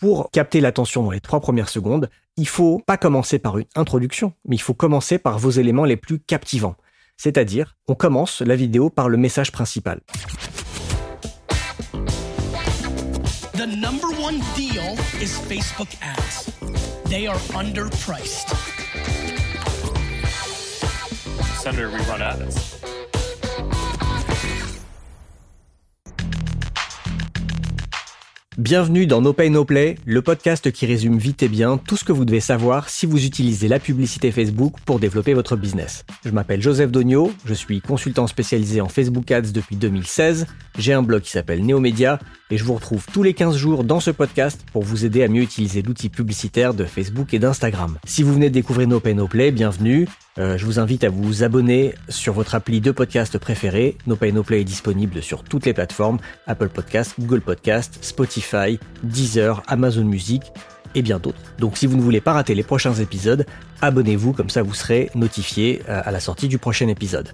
Pour capter l'attention dans les trois premières secondes, il faut pas commencer par une introduction, mais il faut commencer par vos éléments les plus captivants. C'est-à-dire, on commence la vidéo par le message principal. The number one deal is Facebook ads. They are underpriced. Senator, we run ads. Bienvenue dans No Pay No Play, le podcast qui résume vite et bien tout ce que vous devez savoir si vous utilisez la publicité Facebook pour développer votre business. Je m'appelle Joseph Dogno, je suis consultant spécialisé en Facebook Ads depuis 2016, j'ai un blog qui s'appelle Neomedia et je vous retrouve tous les 15 jours dans ce podcast pour vous aider à mieux utiliser l'outil publicitaire de Facebook et d'Instagram. Si vous venez de découvrir No Pay No Play, bienvenue. Euh, je vous invite à vous abonner sur votre appli de podcast préféré. No Pay No Play est disponible sur toutes les plateformes Apple Podcast, Google Podcast, Spotify, Deezer, Amazon Music et bien d'autres. Donc si vous ne voulez pas rater les prochains épisodes, abonnez-vous comme ça vous serez notifié euh, à la sortie du prochain épisode.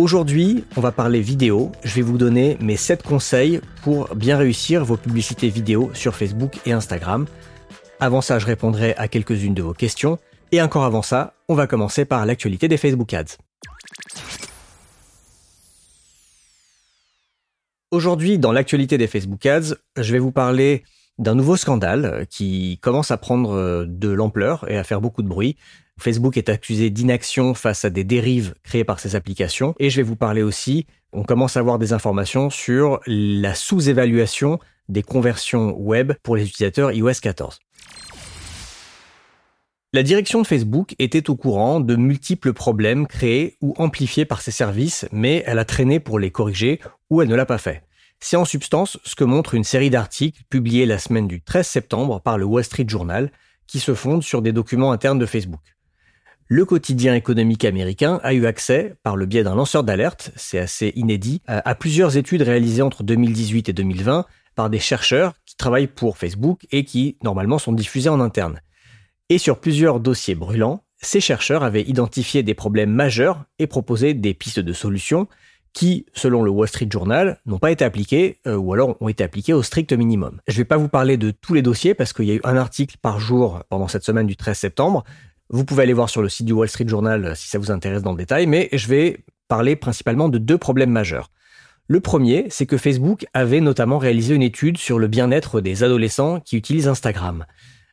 Aujourd'hui, on va parler vidéo. Je vais vous donner mes 7 conseils pour bien réussir vos publicités vidéo sur Facebook et Instagram. Avant ça, je répondrai à quelques-unes de vos questions. Et encore avant ça, on va commencer par l'actualité des Facebook Ads. Aujourd'hui, dans l'actualité des Facebook Ads, je vais vous parler d'un nouveau scandale qui commence à prendre de l'ampleur et à faire beaucoup de bruit. Facebook est accusé d'inaction face à des dérives créées par ses applications. Et je vais vous parler aussi, on commence à avoir des informations sur la sous-évaluation des conversions web pour les utilisateurs iOS 14. La direction de Facebook était au courant de multiples problèmes créés ou amplifiés par ses services, mais elle a traîné pour les corriger ou elle ne l'a pas fait. C'est en substance ce que montre une série d'articles publiés la semaine du 13 septembre par le Wall Street Journal qui se fondent sur des documents internes de Facebook. Le quotidien économique américain a eu accès, par le biais d'un lanceur d'alerte, c'est assez inédit, à plusieurs études réalisées entre 2018 et 2020 par des chercheurs qui travaillent pour Facebook et qui normalement sont diffusés en interne. Et sur plusieurs dossiers brûlants, ces chercheurs avaient identifié des problèmes majeurs et proposé des pistes de solutions qui, selon le Wall Street Journal, n'ont pas été appliquées euh, ou alors ont été appliquées au strict minimum. Je ne vais pas vous parler de tous les dossiers parce qu'il y a eu un article par jour pendant cette semaine du 13 septembre. Vous pouvez aller voir sur le site du Wall Street Journal euh, si ça vous intéresse dans le détail, mais je vais parler principalement de deux problèmes majeurs. Le premier, c'est que Facebook avait notamment réalisé une étude sur le bien-être des adolescents qui utilisent Instagram.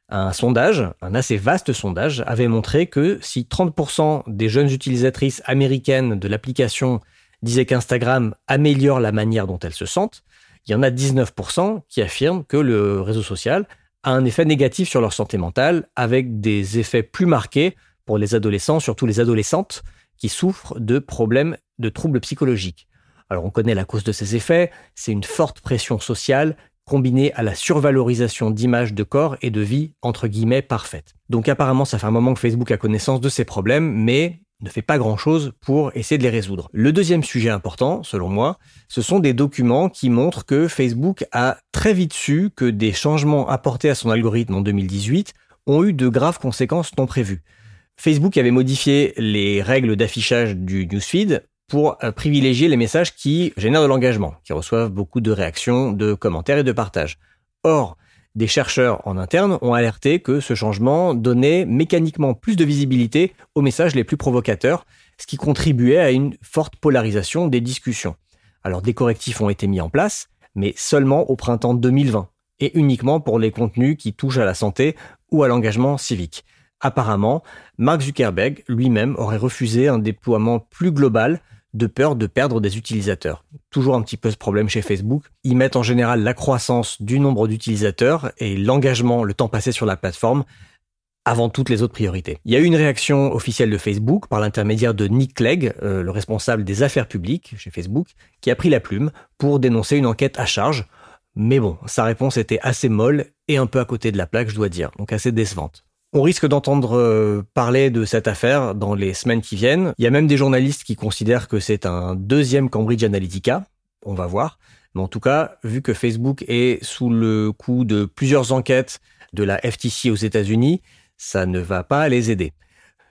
Un sondage, un assez vaste sondage, avait montré que si 30% des jeunes utilisatrices américaines de l'application disaient qu'Instagram améliore la manière dont elles se sentent, il y en a 19% qui affirment que le réseau social a un effet négatif sur leur santé mentale, avec des effets plus marqués pour les adolescents, surtout les adolescentes, qui souffrent de problèmes de troubles psychologiques. Alors on connaît la cause de ces effets, c'est une forte pression sociale combiné à la survalorisation d'images de corps et de vie entre guillemets parfaites. Donc apparemment ça fait un moment que Facebook a connaissance de ces problèmes, mais ne fait pas grand-chose pour essayer de les résoudre. Le deuxième sujet important, selon moi, ce sont des documents qui montrent que Facebook a très vite su que des changements apportés à son algorithme en 2018 ont eu de graves conséquences non prévues. Facebook avait modifié les règles d'affichage du newsfeed pour euh, privilégier les messages qui génèrent de l'engagement, qui reçoivent beaucoup de réactions, de commentaires et de partages. Or, des chercheurs en interne ont alerté que ce changement donnait mécaniquement plus de visibilité aux messages les plus provocateurs, ce qui contribuait à une forte polarisation des discussions. Alors des correctifs ont été mis en place, mais seulement au printemps 2020, et uniquement pour les contenus qui touchent à la santé ou à l'engagement civique. Apparemment, Mark Zuckerberg lui-même aurait refusé un déploiement plus global de peur de perdre des utilisateurs. Toujours un petit peu ce problème chez Facebook. Ils mettent en général la croissance du nombre d'utilisateurs et l'engagement, le temps passé sur la plateforme avant toutes les autres priorités. Il y a eu une réaction officielle de Facebook par l'intermédiaire de Nick Clegg, euh, le responsable des affaires publiques chez Facebook, qui a pris la plume pour dénoncer une enquête à charge. Mais bon, sa réponse était assez molle et un peu à côté de la plaque, je dois dire, donc assez décevante. On risque d'entendre euh, parler de cette affaire dans les semaines qui viennent. Il y a même des journalistes qui considèrent que c'est un deuxième Cambridge Analytica. On va voir. Mais en tout cas, vu que Facebook est sous le coup de plusieurs enquêtes de la FTC aux États-Unis, ça ne va pas les aider.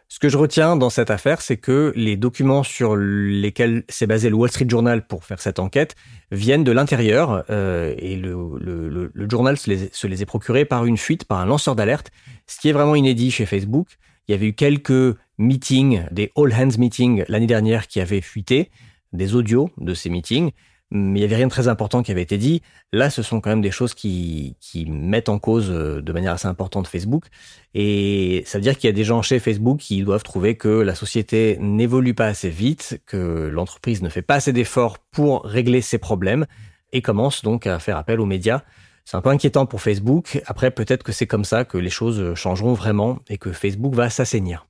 Ce que je retiens dans cette affaire, c'est que les documents sur lesquels s'est basé le Wall Street Journal pour faire cette enquête viennent de l'intérieur euh, et le, journal se les, se les est procurés par une fuite, par un lanceur d'alerte, ce qui est vraiment inédit chez Facebook. Il y avait eu quelques meetings, des all hands meetings l'année dernière qui avaient fuité, des audios de ces meetings, mais il y avait rien de très important qui avait été dit. Là, ce sont quand même des choses qui, qui mettent en cause euh, de manière assez importante Facebook. Et ça veut dire qu'il y a des gens chez Facebook qui doivent trouver que la société n'évolue pas assez vite, que l'entreprise ne fait pas assez d'efforts pour régler ses problèmes et commence donc à faire appel aux médias. C'est un peu inquiétant pour Facebook. Après, peut-être que c'est comme ça que les choses changeront vraiment et que Facebook va s'assainir.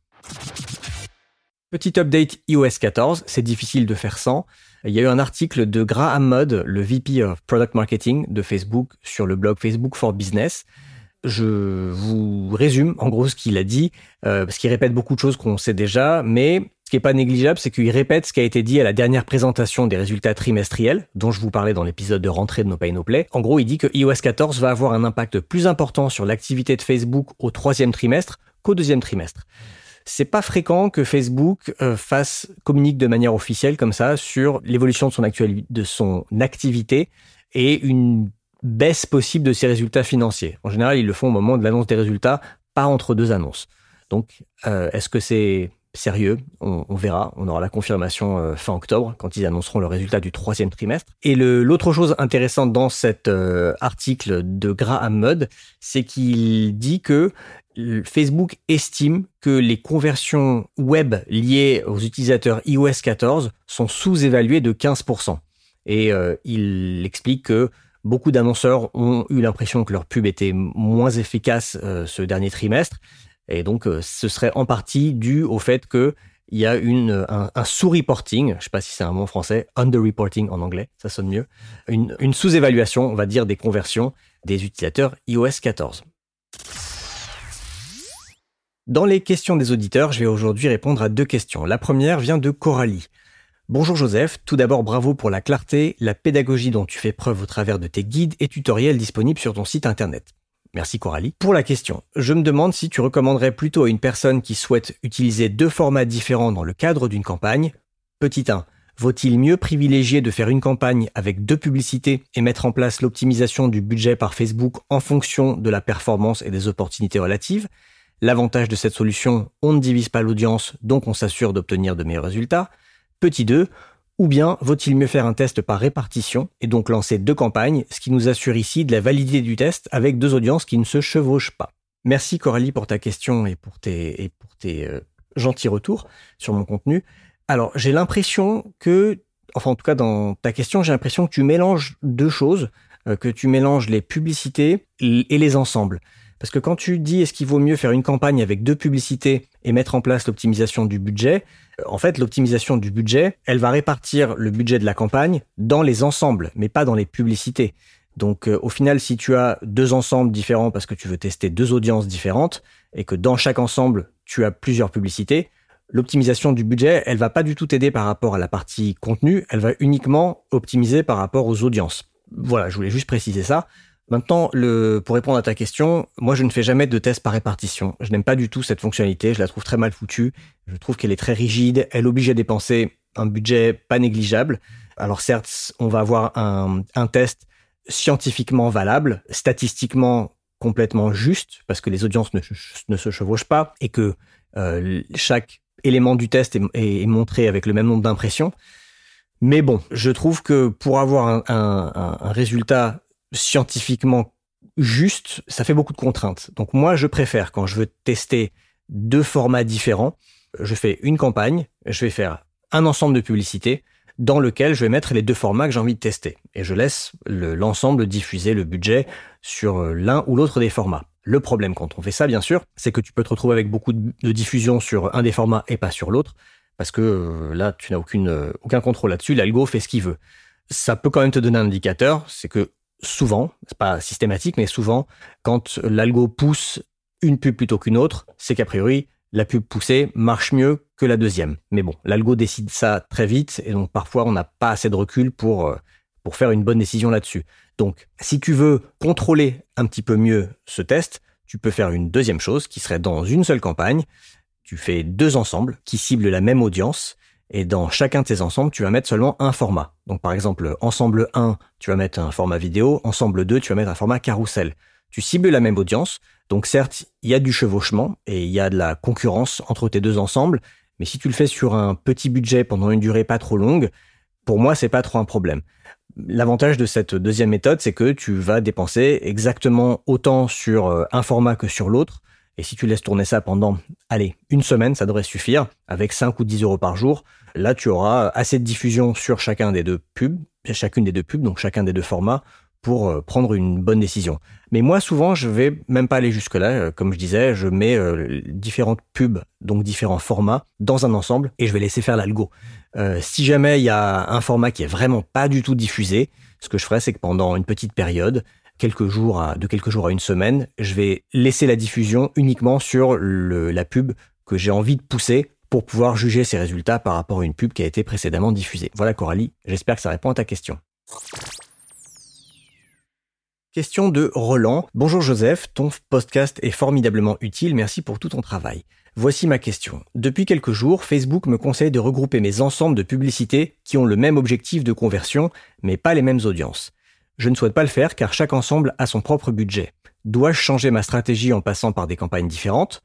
Petit update iOS 14, c'est difficile de faire sans. Il y a eu un article de Graham Mudd, le VP of Product Marketing de Facebook, sur le blog Facebook for Business. Je vous résume en gros ce qu'il a dit, euh, parce qu'il répète beaucoup de choses qu'on sait déjà, mais ce qui est pas négligeable, c'est qu'il répète ce qui a été dit à la dernière présentation des résultats trimestriels, dont je vous parlais dans l'épisode de rentrée de No Pay No Play. En gros, il dit que iOS 14 va avoir un impact plus important sur l'activité de Facebook au troisième trimestre qu'au deuxième trimestre c'est pas fréquent que Facebook euh, fasse communique de manière officielle comme ça sur l'évolution de son de son activité et une baisse possible de ses résultats financiers. En général, ils le font au moment de l'annonce des résultats, pas entre deux annonces. Donc, euh, est-ce que c'est sérieux on, verra. On aura la confirmation euh, fin octobre quand ils annonceront le résultat du troisième trimestre. Et l'autre chose intéressante dans cet article de Graham Mudd, c'est qu'il dit que Facebook estime que les conversions web liées aux utilisateurs iOS 14 sont sous-évaluées de 15%. Et euh, il explique que beaucoup d'annonceurs ont eu l'impression que leur pub était moins efficace euh, ce dernier trimestre. Et donc, euh, ce serait en partie dû au fait que il y a une, un, sous-reporting, je ne sais pas si c'est un mot français, under-reporting en anglais, ça sonne mieux, une sous-évaluation, on va dire, des conversions des utilisateurs iOS 14. Dans les questions des auditeurs, je vais aujourd'hui répondre à deux questions. La première vient de Coralie. Bonjour Joseph, tout d'abord bravo pour la clarté, la pédagogie dont tu fais preuve au travers de tes guides et tutoriels disponibles sur ton site internet. Merci Coralie. Pour la question, je me demande si tu recommanderais plutôt à une personne qui souhaite utiliser deux formats différents dans le cadre d'une campagne. Petit 1. Vaut-il mieux privilégier de faire une campagne avec deux publicités et mettre en place l'optimisation du budget par Facebook en fonction de la performance et des opportunités relatives? L'avantage de cette solution, on ne divise pas l'audience, donc on s'assure d'obtenir de meilleurs résultats. Petit 2, ou bien vaut-il mieux faire un test par répartition et donc lancer deux campagnes, ce qui nous assure ici de la validité du test avec deux audiences qui ne se chevauchent pas. Merci Coralie pour ta question et pour tes, euh, gentils retours sur mon contenu. Alors j'ai l'impression que, enfin en tout cas dans ta question, j'ai l'impression que tu mélanges deux choses, euh, que tu mélanges les publicités et les ensembles. Parce que quand tu dis est-ce qu'il vaut mieux faire une campagne avec deux publicités et mettre en place l'optimisation du budget, euh, en fait, l'optimisation du budget, elle va répartir le budget de la campagne dans les ensembles, mais pas dans les publicités. Donc euh, au final, si tu as deux ensembles différents parce que tu veux tester deux audiences différentes et que dans chaque ensemble, tu as plusieurs publicités, l'optimisation du budget, elle va pas du tout t'aider par rapport à la partie contenu, elle va uniquement optimiser par rapport aux audiences. Voilà, je voulais juste préciser ça. Maintenant, le, pour répondre à ta question, moi je ne fais jamais de test par répartition. Je n'aime pas du tout cette fonctionnalité, je la trouve très mal foutue. Je trouve qu'elle est très rigide, elle oblige à dépenser un budget pas négligeable. Alors certes, on va avoir un, un test scientifiquement valable, statistiquement complètement juste, parce que les audiences ne, se chevauchent pas et que euh, chaque élément du test est, est, montré avec le même nombre d'impressions. Mais bon, je trouve que pour avoir un, un, un résultat scientifiquement juste, ça fait beaucoup de contraintes. Donc moi, je préfère quand je veux tester deux formats différents, je fais une campagne, je vais faire un ensemble de publicités dans lequel je vais mettre les deux formats que j'ai envie de tester. Et je laisse l'ensemble diffuser le budget sur euh, l'un ou l'autre des formats. Le problème quand on fait ça, bien sûr, c'est que tu peux te retrouver avec beaucoup de diffusion sur un des formats et pas sur l'autre, parce que euh, là, tu n'as euh, aucun contrôle là-dessus, l'algo fait ce qu'il veut. Ça peut quand même te donner un indicateur, c'est que souvent, c'est pas systématique, mais souvent, quand l'algo pousse une pub plutôt qu'une autre, c'est qu'a priori, la pub poussée marche mieux que la deuxième. Mais bon, l'algo décide ça très vite, et donc parfois on n'a pas assez de recul pour, euh, pour faire une bonne décision là-dessus. Donc, si tu veux contrôler un petit peu mieux ce test, tu peux faire une deuxième chose qui serait dans une seule campagne, Tu fais deux ensembles qui ciblent la même audience et dans chacun de ces ensembles, tu vas mettre seulement un format. Donc par exemple, ensemble 1, tu vas mettre un format vidéo, ensemble 2, tu vas mettre un format carrousel. Tu cibles la même audience, donc certes, il y a du chevauchement et il y a de la concurrence entre tes deux ensembles, mais si tu le fais sur un petit budget pendant une durée pas trop longue, pour moi, c'est pas trop un problème. L'avantage de cette deuxième méthode, c'est que tu vas dépenser exactement autant sur euh, un format que sur l'autre. Et si tu laisses tourner ça pendant, allez, une semaine, ça devrait suffire, avec 5 ou 10 euros par jour. Là, tu auras assez de diffusion sur chacun des deux pubs, chacune des deux pubs, donc chacun des deux formats, pour euh, prendre une bonne décision. Mais moi, souvent, je vais même pas aller jusque-là. Euh, comme je disais, je mets euh, différentes pubs, donc différents formats, dans un ensemble et je vais laisser faire l'algo. si jamais il y a un format qui est vraiment pas du tout diffusé, ce que je ferai, c'est que pendant une petite période, de quelques jours à une semaine, je vais laisser la diffusion uniquement sur la pub que j'ai envie de pousser pour pouvoir juger ses résultats par rapport à une pub qui a été précédemment diffusée. Voilà Coralie, j'espère que ça répond à ta question. Question de Roland. Bonjour Joseph, ton podcast est formidablement utile, merci pour tout ton travail. Voici ma question. Depuis quelques jours, Facebook me conseille de regrouper mes ensembles de publicités qui ont le même objectif de conversion, mais pas les mêmes audiences. Je ne souhaite pas le faire car chaque ensemble a son propre budget. Dois-je changer ma stratégie en passant par des campagnes différentes?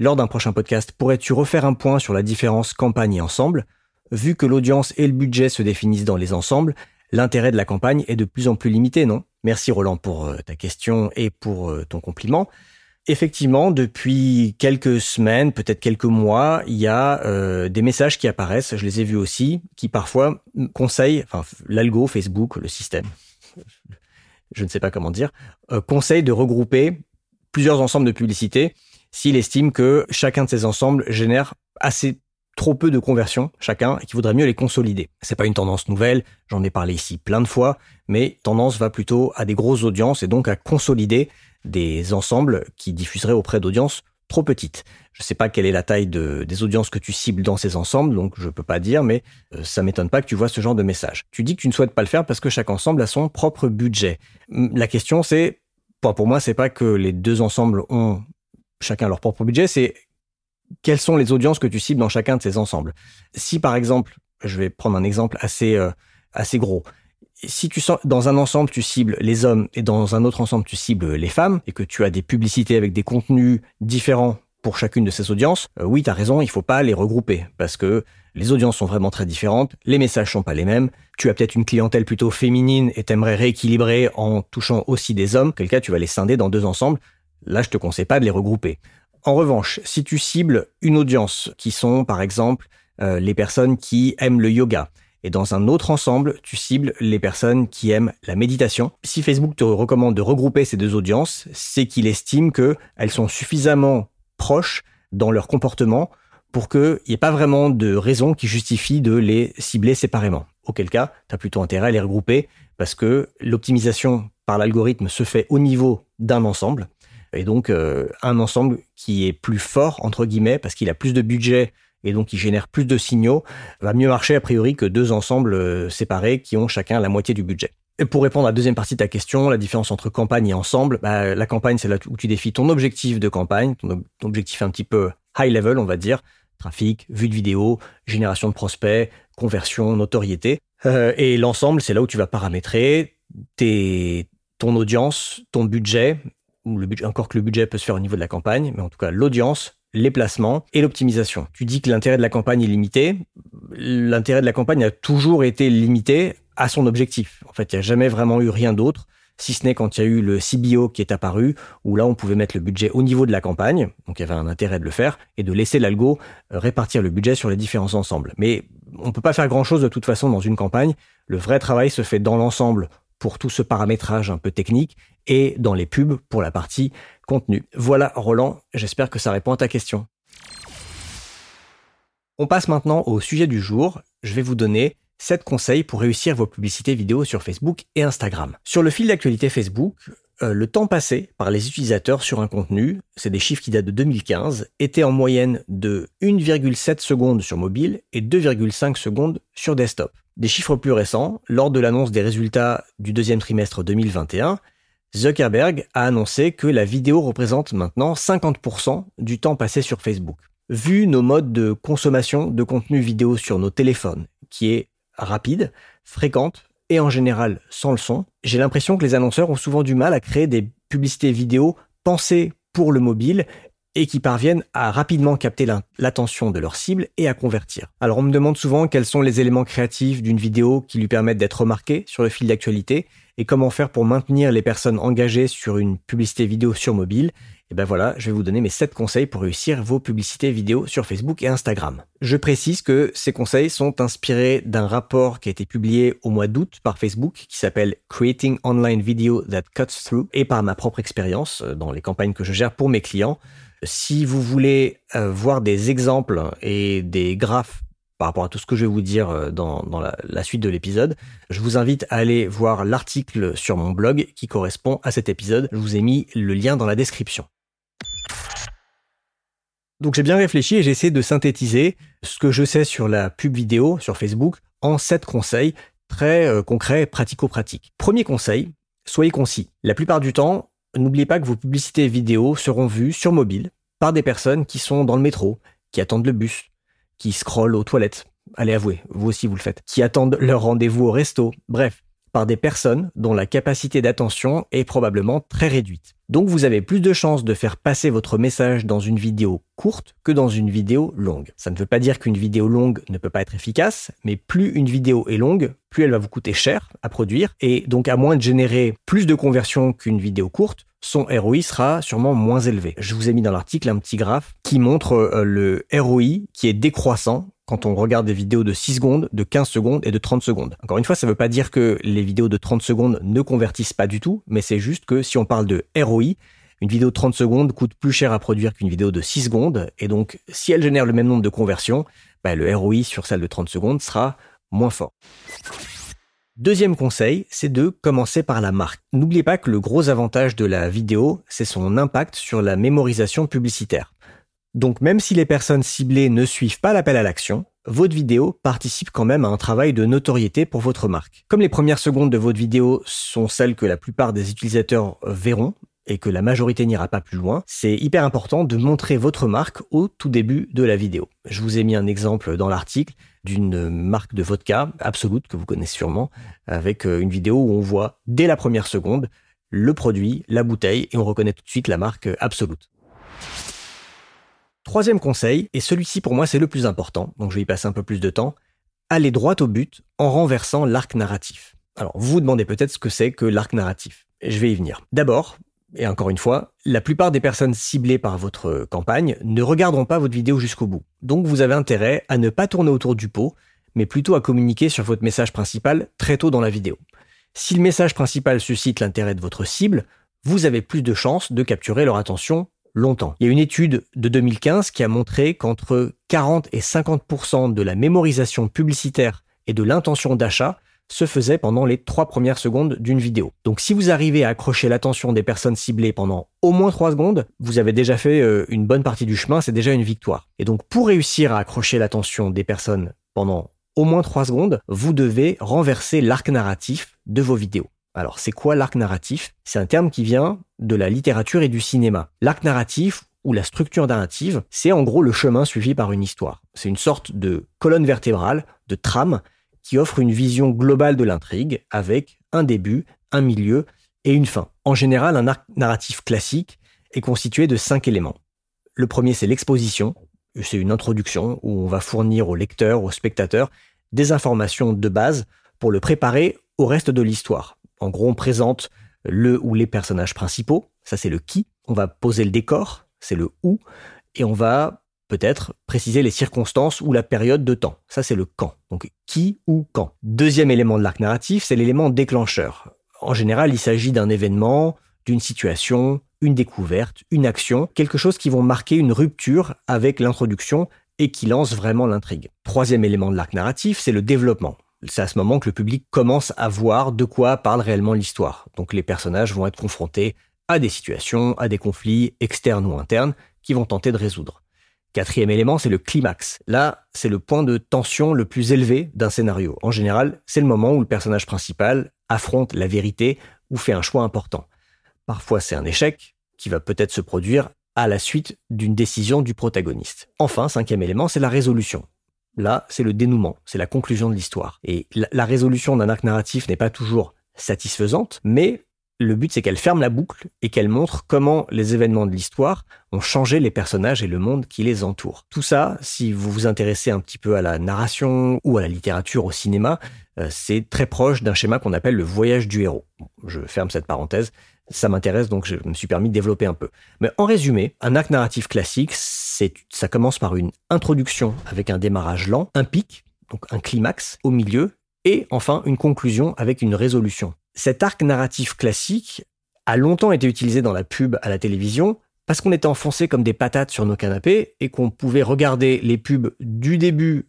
Lors d'un prochain podcast, pourrais-tu refaire un point sur la différence campagne et ensemble? Vu que l'audience et le budget se définissent dans les ensembles, l'intérêt de la campagne est de plus en plus limité, non? Merci Roland pour euh, ta question et pour euh, ton compliment. Effectivement, depuis quelques semaines, peut-être quelques mois, il y a euh, des messages qui apparaissent, je les ai vus aussi, qui parfois conseillent, enfin l'algo, Facebook, le système, je ne sais pas comment dire, conseille de regrouper plusieurs ensembles de publicités s'il estime que chacun de ces ensembles génère assez trop peu de conversions chacun et qu'il vaudrait mieux les consolider. C'est pas une tendance nouvelle, j'en ai parlé ici plein de fois, mais tendance va plutôt à des grosses audiences et donc à consolider des ensembles qui diffuseraient auprès d'audiences trop petites. Je sais pas quelle est la taille de, des audiences que tu cibles dans ces ensembles, donc je peux pas dire, mais euh, ça m'étonne pas que tu vois ce genre de message. Tu dis que tu ne souhaites pas le faire parce que chaque ensemble a son propre budget. La question c'est, pour moi, c'est pas que les deux ensembles ont chacun leur propre budget, c'est quelles sont les audiences que tu cibles dans chacun de ces ensembles. Si par exemple, je vais prendre un exemple assez euh, assez gros. Si tu sens dans un ensemble tu cibles les hommes et dans un autre ensemble tu cibles les femmes et que tu as des publicités avec des contenus différents pour chacune de ces audiences, euh, oui, tu as raison, il faut pas les regrouper parce que les audiences sont vraiment très différentes, les messages sont pas les mêmes, tu as peut-être une clientèle plutôt féminine et t'aimerais rééquilibrer en touchant aussi des hommes, quel cas tu vas les scinder dans deux ensembles. Là, je te conseille pas de les regrouper. En revanche, si tu cibles une audience qui sont par exemple euh, les personnes qui aiment le yoga, et dans un autre ensemble, tu cibles les personnes qui aiment la méditation. Si Facebook te recommande de regrouper ces deux audiences, c'est qu'il estime qu'elles sont suffisamment proches dans leur comportement pour qu'il n'y ait pas vraiment de raison qui justifie de les cibler séparément. Auquel cas, tu as plutôt intérêt à les regrouper parce que l'optimisation par l'algorithme se fait au niveau d'un ensemble et donc euh, un ensemble qui est plus fort, entre guillemets, parce qu'il a plus de budget et donc il génère plus de signaux, va mieux marcher a priori que deux ensembles euh, séparés qui ont chacun la moitié du budget. Pour répondre à la deuxième partie de ta question, la différence entre campagne et ensemble, bah, la campagne c'est là où tu définis ton objectif de campagne, ton, objectif un petit peu high level on va dire, trafic, vue de vidéo, génération de prospects, conversion, notoriété. Euh, et l'ensemble c'est là où tu vas paramétrer tes, ton audience, ton budget le budget, encore que le budget peut se faire au niveau de la campagne, mais en tout cas l'audience, les placements et l'optimisation. Tu dis que l'intérêt de la campagne est limité. L'intérêt de la campagne a toujours été limité à son objectif. En fait, il n'y a jamais vraiment eu rien d'autre, si ce n'est quand il y a eu le CBO qui est apparu, où là on pouvait mettre le budget au niveau de la campagne, donc il y avait un intérêt de le faire, et de laisser l'algo euh, répartir le budget sur les différents ensembles. Mais on peut pas faire grand-chose de toute façon dans une campagne. Le vrai travail se fait dans l'ensemble pour tout ce paramétrage un peu technique et dans les pubs pour la partie contenu. Voilà Roland, j'espère que ça répond à ta question. On passe maintenant au sujet du jour. Je vais vous donner 7 conseils pour réussir vos publicités vidéo sur Facebook et Instagram. Sur le fil d'actualité Facebook, euh, le temps passé par les utilisateurs sur un contenu, c'est des chiffres qui datent de 2015, était en moyenne de 1,7 secondes sur mobile et 2,5 secondes sur desktop. Des chiffres plus récents, lors de l'annonce des résultats du deuxième trimestre 2021, Zuckerberg a annoncé que la vidéo représente maintenant 50% du temps passé sur Facebook. Vu nos modes de consommation de contenu vidéo sur nos téléphones, qui est rapide, fréquente et en général sans le son, j'ai l'impression que les annonceurs ont souvent du mal à créer des publicités vidéo pensées pour le mobile et qui parviennent à rapidement capter l'attention de leur cible et à convertir. Alors on me demande souvent quels sont les éléments créatifs d'une vidéo qui lui permettent d'être remarqués sur le fil d'actualité et comment faire pour maintenir les personnes engagées sur une publicité vidéo sur mobile. Et ben voilà, je vais vous donner mes 7 conseils pour réussir vos publicités vidéo sur Facebook et Instagram. Je précise que ces conseils sont inspirés d'un rapport qui a été publié au mois d'août par Facebook qui s'appelle Creating Online Video That Cuts Through et par ma propre expérience euh, dans les campagnes que je gère pour mes clients. Si vous voulez euh, voir des exemples et des graphes par rapport à tout ce que je vais vous dire euh, dans, la, suite de l'épisode, je vous invite à aller voir l'article sur mon blog qui correspond à cet épisode. Je vous ai mis le lien dans la description. Donc j'ai bien réfléchi et j'ai essayé de synthétiser ce que je sais sur la pub vidéo sur Facebook en sept conseils très euh, concrets, pratico-pratiques. Premier conseil, soyez concis. La plupart du temps, n'oubliez pas que vos publicités vidéo seront vues sur mobile par des personnes qui sont dans le métro, qui attendent le bus, qui scrollent aux toilettes. Allez avouer, vous aussi vous le faites. Qui attendent leur rendez-vous au resto. Bref, par des personnes dont la capacité d'attention est probablement très réduite. Donc vous avez plus de chances de faire passer votre message dans une vidéo courte que dans une vidéo longue. Ça ne veut pas dire qu'une vidéo longue ne peut pas être efficace, mais plus une vidéo est longue, plus elle va vous coûter cher à produire, et donc à moins de générer plus de conversions qu'une vidéo courte, son ROI sera sûrement moins élevé. Je vous ai mis dans l'article un petit graphe qui montre euh, le ROI qui est décroissant quand on regarde des vidéos de 6 secondes, de 15 secondes et de 30 secondes. Encore une fois, ça ne veut pas dire que les vidéos de 30 secondes ne convertissent pas du tout, mais c'est juste que si on parle de ROI, une vidéo de 30 secondes coûte plus cher à produire qu'une vidéo de 6 secondes, et donc si elle génère le même nombre de conversions, bah, le ROI sur celle de 30 secondes sera moins fort. Deuxième conseil, c'est de commencer par la marque. N'oubliez pas que le gros avantage de la vidéo, c'est son impact sur la mémorisation publicitaire. Donc même si les personnes ciblées ne suivent pas l'appel à l'action, votre vidéo participe quand même à un travail de notoriété pour votre marque. Comme les premières secondes de votre vidéo sont celles que la plupart des utilisateurs verront, et que la majorité n'ira pas plus loin, c'est hyper important de montrer votre marque au tout début de la vidéo. Je vous ai mis un exemple dans l'article d'une marque de vodka absolute que vous connaissez sûrement, avec euh, une vidéo où on voit dès la première seconde le produit, la bouteille, et on reconnaît tout de suite la marque absolute. Troisième conseil, et celui-ci pour moi c'est le plus important, donc je vais y passer un peu plus de temps, allez droit au but en renversant l'arc narratif. Alors vous vous demandez peut-être ce que c'est que l'arc narratif. Je vais y venir. D'abord, et encore une fois, la plupart des personnes ciblées par votre campagne ne regarderont pas votre vidéo jusqu'au bout. Donc vous avez intérêt à ne pas tourner autour du pot, mais plutôt à communiquer sur votre message principal très tôt dans la vidéo. Si le message principal suscite l'intérêt de votre cible, vous avez plus de chances de capturer leur attention longtemps. Il y a une étude de 2015 qui a montré qu'entre 40 et 50% de la mémorisation publicitaire et de l'intention d'achat se faisait pendant les trois premières secondes d'une vidéo. Donc si vous arrivez à accrocher l'attention des personnes ciblées pendant au moins trois secondes, vous avez déjà fait euh, une bonne partie du chemin, c'est déjà une victoire. Et donc pour réussir à accrocher l'attention des personnes pendant au moins trois secondes, vous devez renverser l'arc narratif de vos vidéos. Alors, c'est quoi l'arc narratif? C'est un terme qui vient de la littérature et du cinéma. L'arc narratif ou la structure narrative, c'est en gros le chemin suivi par une histoire. C'est une sorte de colonne vertébrale, de trame, qui offre une vision globale de l'intrigue avec un début, un milieu et une fin. En général, un arc narratif classique est constitué de cinq éléments. Le premier, c'est l'exposition. C'est une introduction où on va fournir au lecteur, au spectateur, des informations de base pour le préparer au reste de l'histoire. En gros, on présente le ou les personnages principaux, ça c'est le qui. On va poser le décor, c'est le où. Et on va peut-être préciser les circonstances ou la période de temps, ça c'est le quand. Donc qui ou quand. Deuxième élément de l'arc narratif, c'est l'élément déclencheur. En général, il s'agit d'un événement, d'une situation, une découverte, une action, quelque chose qui vont marquer une rupture avec l'introduction et qui lance vraiment l'intrigue. Troisième élément de l'arc narratif, c'est le développement c'est à ce moment que le public commence à voir de quoi parle réellement l'histoire. Donc les personnages vont être confrontés à des situations, à des conflits externes ou internes qui vont tenter de résoudre. Quatrième élément, c'est le climax. Là, c'est le point de tension le plus élevé d'un scénario. En général, c'est le moment où le personnage principal affronte la vérité ou fait un choix important. Parfois, c'est un échec qui va peut-être se produire à la suite d'une décision du protagoniste. Enfin, cinquième élément, c'est la résolution. Là, c'est le dénouement, c'est la conclusion de l'histoire. Et la, résolution d'un arc narratif n'est pas toujours satisfaisante, mais le but, c'est qu'elle ferme la boucle et qu'elle montre comment les événements de l'histoire ont changé les personnages et le monde qui les entoure. Tout ça, si vous vous intéressez un petit peu à la narration ou à la littérature, au cinéma, euh, c'est très proche d'un schéma qu'on appelle le voyage du héros. Je ferme cette parenthèse. Ça m'intéresse, donc je me suis permis de développer un peu. Mais en résumé, un acte narratif classique, c'est, ça commence par une introduction avec un démarrage lent, un pic, donc un climax au milieu, et enfin une conclusion avec une résolution. Cet arc narratif classique a longtemps été utilisé dans la pub à la télévision parce qu'on était enfoncé comme des patates sur nos canapés et qu'on pouvait regarder les pubs du début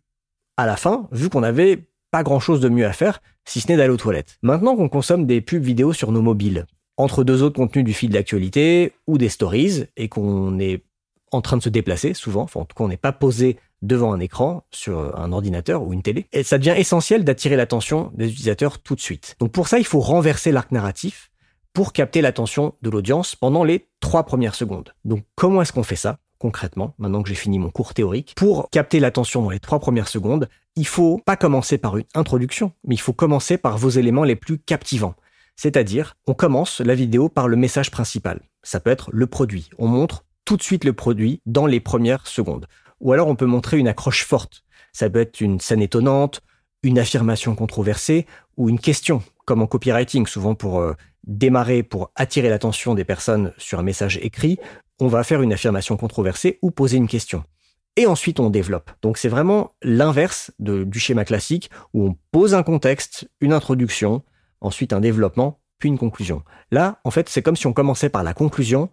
à la fin, vu qu'on n'avait pas grand chose de mieux à faire si ce n'est d'aller aux toilettes. Maintenant qu'on consomme des pubs vidéo sur nos mobiles, entre deux autres contenus du fil d'actualité ou des stories, et qu'on est en train de se déplacer souvent, enfin en tout cas on n'est pas posé devant un écran sur un ordinateur ou une télé. Et ça devient essentiel d'attirer l'attention des utilisateurs tout de suite. Donc pour ça, il faut renverser l'arc narratif pour capter l'attention de l'audience pendant les trois premières secondes. Donc comment est-ce qu'on fait ça concrètement, maintenant que j'ai fini mon cours théorique, pour capter l'attention dans les trois premières secondes, il faut pas commencer par une introduction, mais il faut commencer par vos éléments les plus captivants. C'est-à-dire, on commence la vidéo par le message principal. Ça peut être le produit. On montre tout de suite le produit dans les premières secondes. Ou alors on peut montrer une accroche forte. Ça peut être une scène étonnante, une affirmation controversée ou une question, comme en copywriting, souvent pour euh, démarrer, pour attirer l'attention des personnes sur un message écrit, on va faire une affirmation controversée ou poser une question. Et ensuite on développe. Donc c'est vraiment l'inverse du schéma classique où on pose un contexte, une introduction, ensuite un développement, puis une conclusion. Là, en fait, c'est comme si on commençait par la conclusion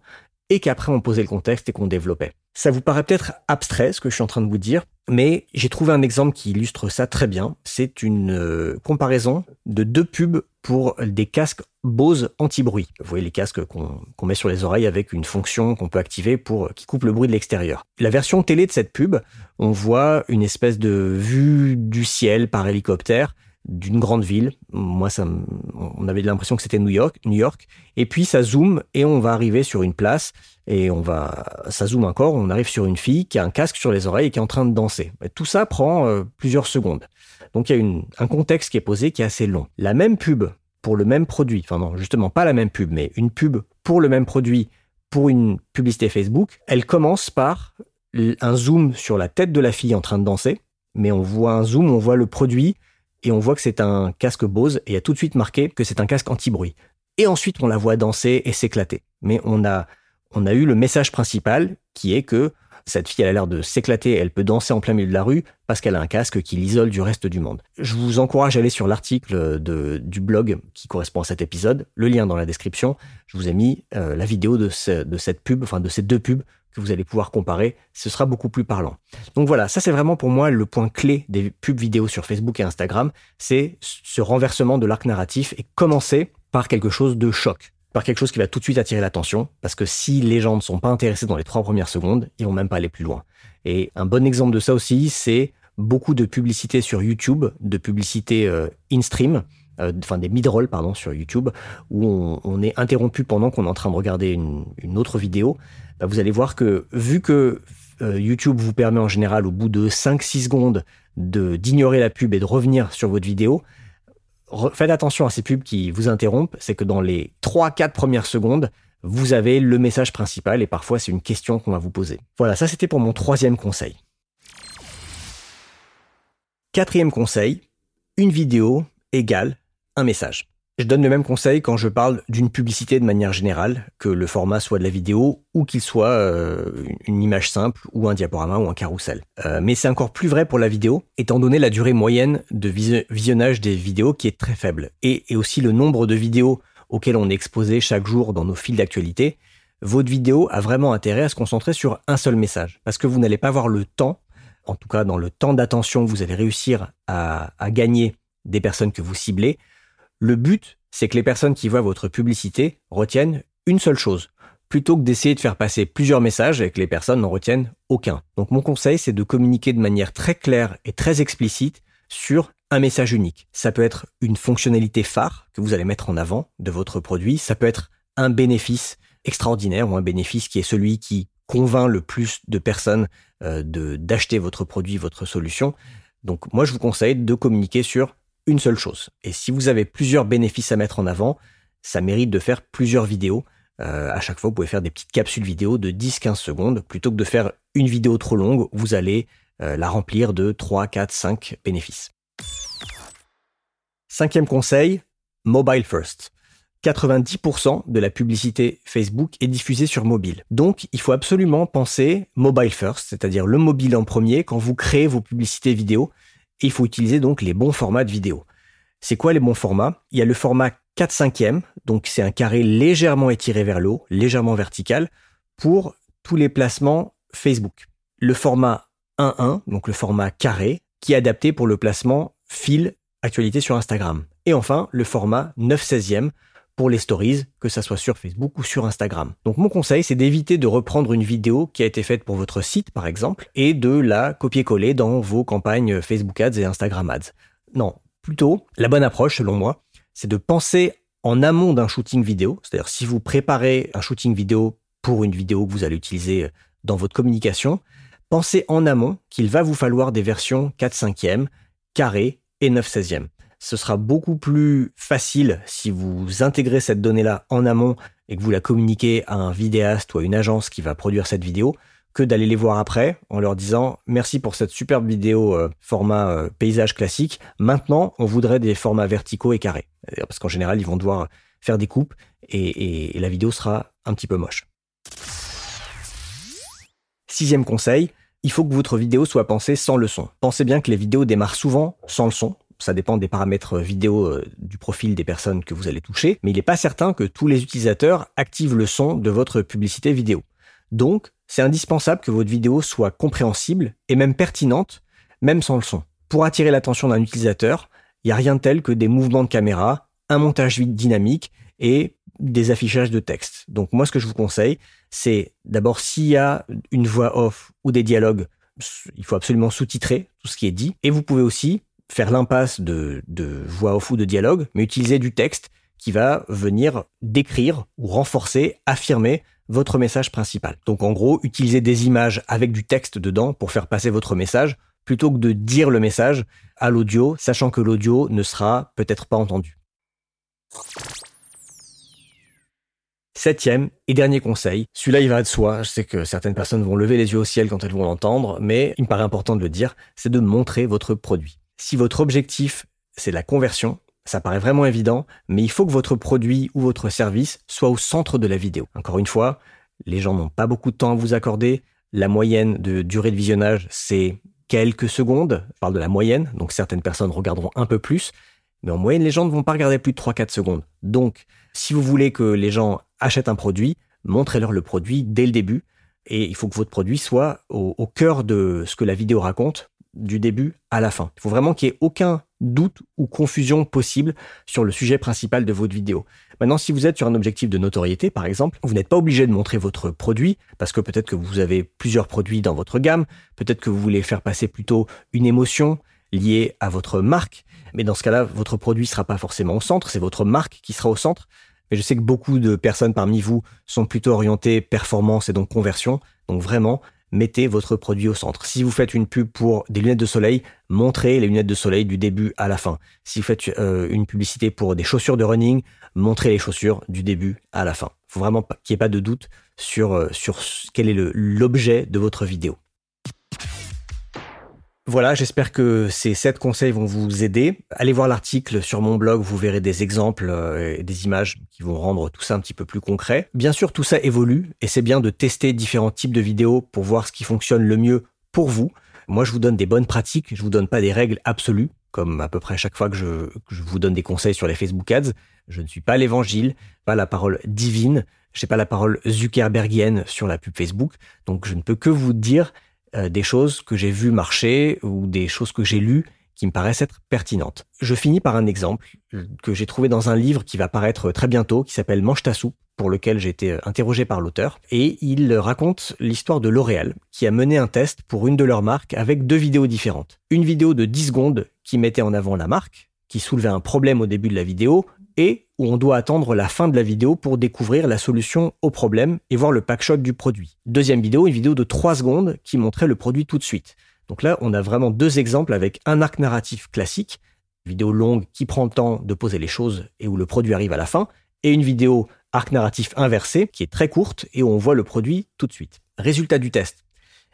et qu'après on posait le contexte et qu'on développait. Ça vous paraît peut-être abstrait ce que je suis en train de vous dire, mais j'ai trouvé un exemple qui illustre ça très bien. C'est une euh, comparaison de deux pubs pour des casques Bose anti-bruit. Vous voyez les casques qu'on met sur les oreilles avec une fonction qu'on peut activer pour qui coupe le bruit de l'extérieur. La version télé de cette pub, on voit une espèce de vue du ciel par hélicoptère d'une grande ville. Moi, ça, on avait l'impression que c'était New York, New York. Et puis ça zoome et on va arriver sur une place et on va, ça zoome encore. On arrive sur une fille qui a un casque sur les oreilles et qui est en train de danser. tout ça prend euh, plusieurs secondes. Donc il y a un contexte qui est posé qui est assez long. La même pub pour le même produit, enfin non, justement pas la même pub, mais une pub pour le même produit pour une publicité Facebook, elle commence par un zoom sur la tête de la fille en train de danser, mais on voit un zoom, on voit le produit et on voit que c'est un casque Bose et il y a tout de suite marqué que c'est un casque anti-bruit. Et ensuite, on la voit danser et s'éclater. Mais on a, eu le message principal qui est que cette fille, a l'air de s'éclater, elle peut danser en plein milieu de la rue parce qu'elle a un casque qui l'isole du reste du monde. Je vous encourage à aller sur l'article du blog qui correspond à cet épisode, le lien dans la description. Je vous ai mis euh, la vidéo de cette pub, enfin de ces deux pubs que vous allez pouvoir comparer, ce sera beaucoup plus parlant. Donc voilà, ça c'est vraiment pour moi le point clé des pubs vidéo sur Facebook et Instagram, c'est ce renversement de l'arc narratif et commencer par quelque chose de choc, par quelque chose qui va tout de suite attirer l'attention, parce que si les gens ne sont pas intéressés dans les trois premières secondes, ils vont même pas aller plus loin. Et un bon exemple de ça aussi, c'est beaucoup de publicités sur YouTube, de publicités euh, in-stream, euh, des mid-roll pardon sur YouTube où on, est interrompu pendant qu'on est en train de regarder une, autre vidéo bah, vous allez voir que vu que euh, YouTube vous permet en général au bout de 5-6 secondes de d'ignorer la pub et de revenir sur votre vidéo, faites attention à ces pubs qui vous interrompent, c'est que dans les 3-4 premières secondes, vous avez le message principal et parfois c'est une question qu'on va vous poser. Voilà, ça c'était pour mon troisième conseil. Quatrième conseil, une vidéo égale un message. Je donne le même conseil quand je parle d'une publicité de manière générale, que le format soit de la vidéo ou qu'il soit euh, une image simple ou un diaporama ou un carrousel. Euh, mais c'est encore plus vrai pour la vidéo, étant donné la durée moyenne de visionnage des vidéos qui est très faible, et, aussi le nombre de vidéos auxquelles on est exposé chaque jour dans nos fils d'actualité. Votre vidéo a vraiment intérêt à se concentrer sur un seul message, parce que vous n'allez pas avoir le temps, en tout cas dans le temps d'attention vous allez réussir à gagner des personnes que vous ciblez, le but, c'est que les personnes qui voient votre publicité retiennent une seule chose, plutôt que d'essayer de faire passer plusieurs messages et que les personnes n'en retiennent aucun. Donc mon conseil, c'est de communiquer de manière très claire et très explicite sur un message unique. Ça peut être une fonctionnalité phare que vous allez mettre en avant de votre produit, ça peut être un bénéfice extraordinaire ou un bénéfice qui est celui qui convainc le plus de personnes euh, d'acheter votre produit, votre solution. Donc moi, je vous conseille de communiquer sur une seule chose. Et si vous avez plusieurs bénéfices à mettre en avant, ça mérite de faire plusieurs vidéos. Euh, à chaque fois, vous pouvez faire des petites capsules vidéo de 10-15 secondes. Plutôt que de faire une vidéo trop longue, vous allez euh, la remplir de 3, 4, 5 bénéfices. Cinquième conseil, mobile first. 90% de la publicité Facebook est diffusée sur mobile. Donc, il faut absolument penser mobile first, c'est-à-dire le mobile en premier quand vous créez vos publicités vidéo. Il faut utiliser donc les bons formats de vidéo. C'est quoi les bons formats? Il y a le format 4 5 donc c'est un carré légèrement étiré vers le haut, légèrement vertical, pour tous les placements Facebook. Le format 1-1, donc le format carré, qui est adapté pour le placement fil actualité sur Instagram. Et enfin, le format 9 16 pour les stories, que ça soit sur Facebook ou sur Instagram. Donc mon conseil, c'est d'éviter de reprendre une vidéo qui a été faite pour votre site, par exemple, et de la copier-coller dans vos campagnes Facebook Ads et Instagram Ads. Non, plutôt, la bonne approche, selon moi, c'est de penser en amont d'un shooting vidéo. C'est-à-dire, si vous préparez un shooting vidéo pour une vidéo que vous allez utiliser dans votre communication, pensez en amont qu'il va vous falloir des versions 4 5e, carré et 9 16e ce sera beaucoup plus facile si vous intégrez cette donnée-là en amont et que vous la communiquez à un vidéaste ou à une agence qui va produire cette vidéo que d'aller les voir après en leur disant merci pour cette superbe vidéo euh, format euh, paysage classique. Maintenant, on voudrait des formats verticaux et carrés. Parce qu'en général, ils vont devoir faire des coupes et, et la vidéo sera un petit peu moche. Sixième conseil, il faut que votre vidéo soit pensée sans le son. Pensez bien que les vidéos démarrent souvent sans le son ça dépend des paramètres vidéo euh, du profil des personnes que vous allez toucher, mais il n'est pas certain que tous les utilisateurs activent le son de votre publicité vidéo. Donc, c'est indispensable que votre vidéo soit compréhensible et même pertinente, même sans le son. Pour attirer l'attention d'un utilisateur, il n'y a rien de tel que des mouvements de caméra, un montage dynamique et des affichages de texte. Donc moi, ce que je vous conseille, c'est d'abord s'il y a une voix off ou des dialogues, il faut absolument sous-titrer tout ce qui est dit. Et vous pouvez aussi faire l'impasse de, voix off ou de dialogue, mais utiliser du texte qui va venir décrire ou renforcer, affirmer votre message principal. Donc en gros, utiliser des images avec du texte dedans pour faire passer votre message, plutôt que de dire le message à l'audio, sachant que l'audio ne sera peut-être pas entendu. Septième et dernier conseil, celui-là il va de soi, je sais que certaines personnes vont lever les yeux au ciel quand elles vont l'entendre, mais il me paraît important de le dire, c'est de montrer votre produit. Si votre objectif, c'est la conversion, ça paraît vraiment évident, mais il faut que votre produit ou votre service soit au centre de la vidéo. Encore une fois, les gens n'ont pas beaucoup de temps à vous accorder. La moyenne de durée de visionnage, c'est quelques secondes. Je parle de la moyenne, donc certaines personnes regarderont un peu plus. Mais en moyenne, les gens ne vont pas regarder plus de 3-4 secondes. Donc, si vous voulez que les gens achètent un produit, montrez-leur le produit dès le début. Et il faut que votre produit soit au, au cœur de ce que la vidéo raconte du début à la fin. Il faut vraiment qu'il n'y ait aucun doute ou confusion possible sur le sujet principal de votre vidéo. Maintenant, si vous êtes sur un objectif de notoriété, par exemple, vous n'êtes pas obligé de montrer votre produit, parce que peut-être que vous avez plusieurs produits dans votre gamme, peut-être que vous voulez faire passer plutôt une émotion liée à votre marque, mais dans ce cas-là, votre produit ne sera pas forcément au centre, c'est votre marque qui sera au centre. Mais je sais que beaucoup de personnes parmi vous sont plutôt orientées performance et donc conversion. Donc vraiment, mettez votre produit au centre. Si vous faites une pub pour des lunettes de soleil, montrez les lunettes de soleil du début à la fin. Si vous faites euh, une publicité pour des chaussures de running, montrez les chaussures du début à la fin. Il faut vraiment qu'il n'y ait pas de doute sur, euh, sur quel est l'objet de votre vidéo. Voilà, j'espère que ces sept conseils vont vous aider. Allez voir l'article sur mon blog, vous verrez des exemples euh, et des images qui vont rendre tout ça un petit peu plus concret. Bien sûr, tout ça évolue et c'est bien de tester différents types de vidéos pour voir ce qui fonctionne le mieux pour vous. Moi, je vous donne des bonnes pratiques, je vous donne pas des règles absolues, comme à peu près chaque fois que je, je vous donne des conseils sur les Facebook Ads. Je ne suis pas l'évangile, pas la parole divine, j'ai pas la parole Zuckerbergienne sur la pub Facebook, donc je ne peux que vous dire euh, des choses que j'ai vues marcher ou des choses que j'ai lues qui me paraissent être pertinentes. Je finis par un exemple euh, que j'ai trouvé dans un livre qui va paraître très bientôt, qui s'appelle Mange ta soupe, pour lequel j'ai été euh, interrogé par l'auteur. Et il raconte l'histoire de L'Oréal, qui a mené un test pour une de leurs marques avec deux vidéos différentes. Une vidéo de 10 secondes qui mettait en avant la marque, qui soulevait un problème au début de la vidéo, et où on doit attendre la fin de la vidéo pour découvrir la solution au problème et voir le packshot du produit. Deuxième vidéo, une vidéo de 3 secondes qui montrait le produit tout de suite. Donc là, on a vraiment deux exemples avec un arc narratif classique, une vidéo longue qui prend le temps de poser les choses et où le produit arrive à la fin, et une vidéo arc narratif inversé qui est très courte et où on voit le produit tout de suite. Résultat du test.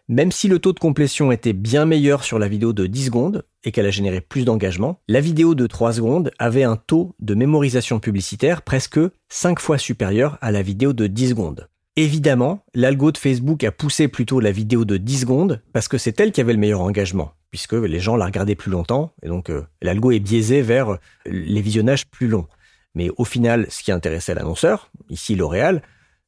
Même si le taux de complétion était bien meilleur sur la vidéo de 10 secondes et qu'elle a généré plus d'engagement, la vidéo de 3 secondes avait un taux de mémorisation publicitaire presque 5 fois supérieur à la vidéo de 10 secondes. Évidemment, l'algo de Facebook a poussé plutôt la vidéo de 10 secondes parce que c'est elle qui avait le meilleur engagement, puisque les gens la regardaient plus longtemps, et donc euh, l'algo est biaisé vers les visionnages plus longs. Mais au final, ce qui intéressait l'annonceur, ici L'Oréal,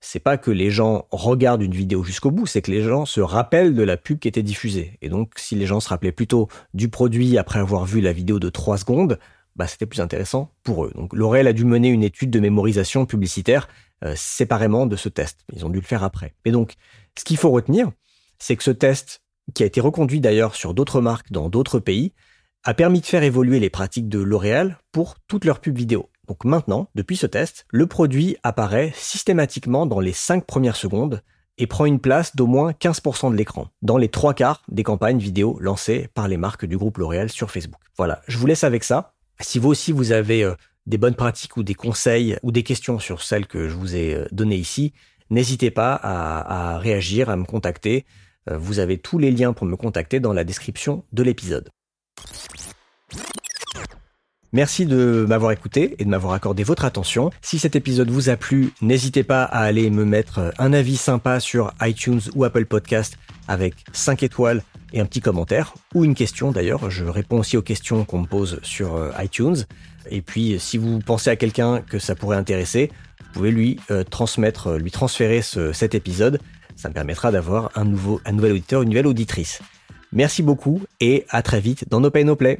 c'est pas que les gens regardent une vidéo jusqu'au bout, c'est que les gens se rappellent de la pub qui était diffusée. Et donc, si les gens se rappelaient plutôt du produit après avoir vu la vidéo de 3 secondes, bah, c'était plus intéressant pour eux. Donc, L'Oréal a dû mener une étude de mémorisation publicitaire euh, séparément de ce test. Ils ont dû le faire après. Mais donc, ce qu'il faut retenir, c'est que ce test, qui a été reconduit d'ailleurs sur d'autres marques dans d'autres pays, a permis de faire évoluer les pratiques de L'Oréal pour toutes leurs pubs vidéo. Donc maintenant, depuis ce test, le produit apparaît systématiquement dans les 5 premières secondes et prend une place d'au moins 15% de l'écran, dans les trois quarts des campagnes vidéo lancées par les marques du groupe L'Oréal sur Facebook. Voilà, je vous laisse avec ça. Si vous aussi vous avez euh, des bonnes pratiques ou des conseils ou des questions sur celles que je vous ai euh, données ici, n'hésitez pas à, réagir, à me contacter. Euh, vous avez tous les liens pour me contacter dans la description de l'épisode. Merci de m'avoir écouté et de m'avoir accordé votre attention. Si cet épisode vous a plu, n'hésitez pas à aller me mettre un avis sympa sur iTunes ou Apple Podcast avec 5 étoiles et un petit commentaire ou une question d'ailleurs. Je réponds aussi aux questions qu'on me pose sur euh, iTunes. Et puis, si vous pensez à quelqu'un que ça pourrait intéresser, vous pouvez lui euh, transmettre, lui transférer cet épisode. Ça me permettra d'avoir un nouveau, un nouvel auditeur, une nouvelle auditrice. Merci beaucoup et à très vite dans No Pay No Play.